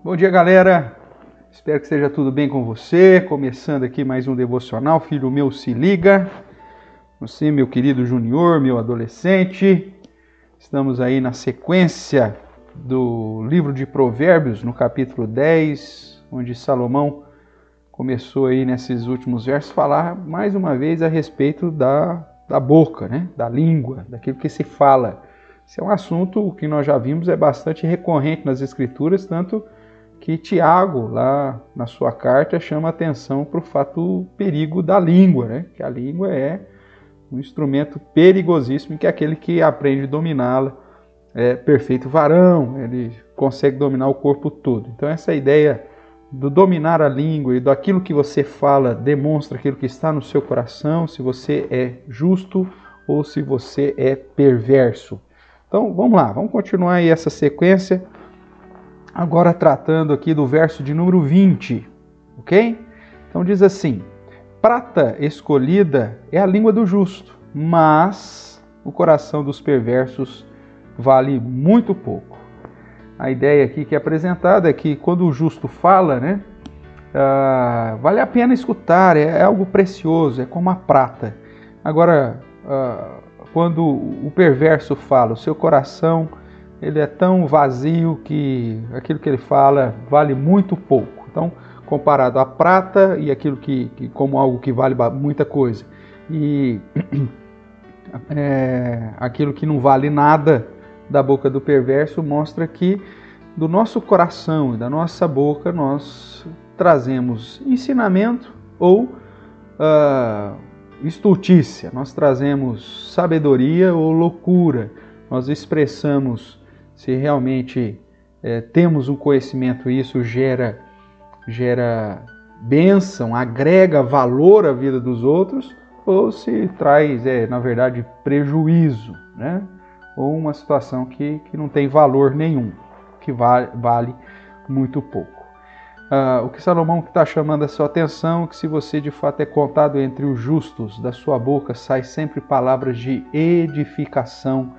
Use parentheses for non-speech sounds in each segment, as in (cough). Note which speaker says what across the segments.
Speaker 1: Bom dia, galera. Espero que esteja tudo bem com você. Começando aqui mais um devocional. Filho meu, se liga. Você, meu querido Junior, meu adolescente. Estamos aí na sequência do livro de Provérbios, no capítulo 10, onde Salomão começou aí nesses últimos versos falar mais uma vez a respeito da, da boca, né? da língua, daquilo que se fala. Esse é um assunto que nós já vimos é bastante recorrente nas escrituras, tanto que Tiago, lá na sua carta, chama atenção para o fato perigo da língua, né? que a língua é um instrumento perigosíssimo, que é aquele que aprende a dominá-la é perfeito varão, ele consegue dominar o corpo todo. Então essa ideia do dominar a língua e daquilo que você fala demonstra aquilo que está no seu coração, se você é justo ou se você é perverso. Então vamos lá, vamos continuar aí essa sequência Agora tratando aqui do verso de número 20, ok? Então diz assim: Prata escolhida é a língua do justo, mas o coração dos perversos vale muito pouco. A ideia aqui que é apresentada é que quando o justo fala, né, uh, vale a pena escutar, é, é, algo precioso, é como a prata. Agora, uh, quando o perverso fala, o seu coração ele é tão vazio que aquilo que ele fala vale muito pouco. Então, comparado à prata e aquilo que, que como algo que vale muita coisa. E (clears throat) é, aquilo que não vale nada da boca do perverso mostra que do nosso coração e da nossa boca nós trazemos ensinamento ou uh, estultícia, nós trazemos sabedoria ou loucura, nós expressamos se realmente é, temos um conhecimento, isso gera, gera bênção, agrega valor à vida dos outros, ou se traz, é, na verdade, prejuízo, né? ou uma situação que, que não tem valor nenhum, que vale, vale muito pouco. Uh, o que Salomão está chamando a sua atenção é que se você de fato é contado entre os justos, da sua boca sai sempre palavras de edificação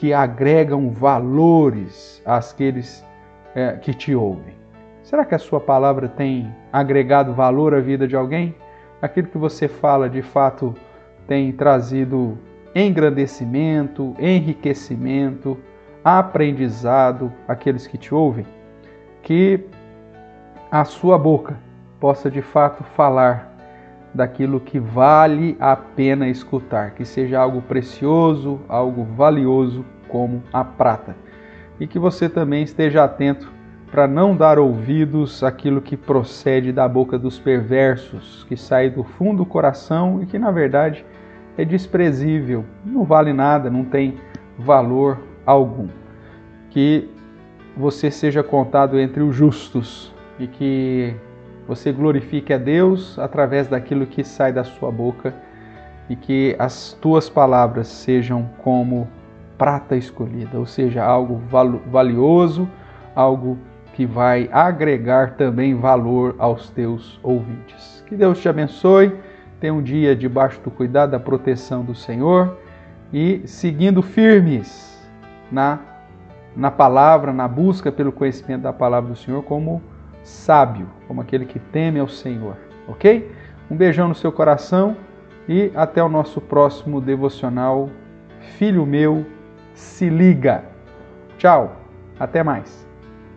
Speaker 1: que agregam valores àqueles é, que te ouvem. Será que a sua palavra tem agregado valor à vida de alguém? Aquilo que você fala de fato tem trazido engrandecimento, enriquecimento, aprendizado àqueles que te ouvem? Que a sua boca possa de fato falar daquilo que vale a pena escutar, que seja algo precioso, algo valioso como a prata. E que você também esteja atento para não dar ouvidos àquilo que procede da boca dos perversos, que sai do fundo do coração e que na verdade é desprezível, não vale nada, não tem valor algum. Que você seja contado entre os justos e que você glorifique a Deus através daquilo que sai da sua boca e que as tuas palavras sejam como prata escolhida, ou seja, algo valioso, algo que vai agregar também valor aos teus ouvintes. Que Deus te abençoe, tenha um dia debaixo do cuidado, da proteção do Senhor e seguindo firmes na, na palavra, na busca pelo conhecimento da palavra do Senhor como sábio, como aquele que teme ao Senhor, ok? Um beijão no seu coração e até o nosso próximo devocional. Filho meu, se liga. Tchau, até mais.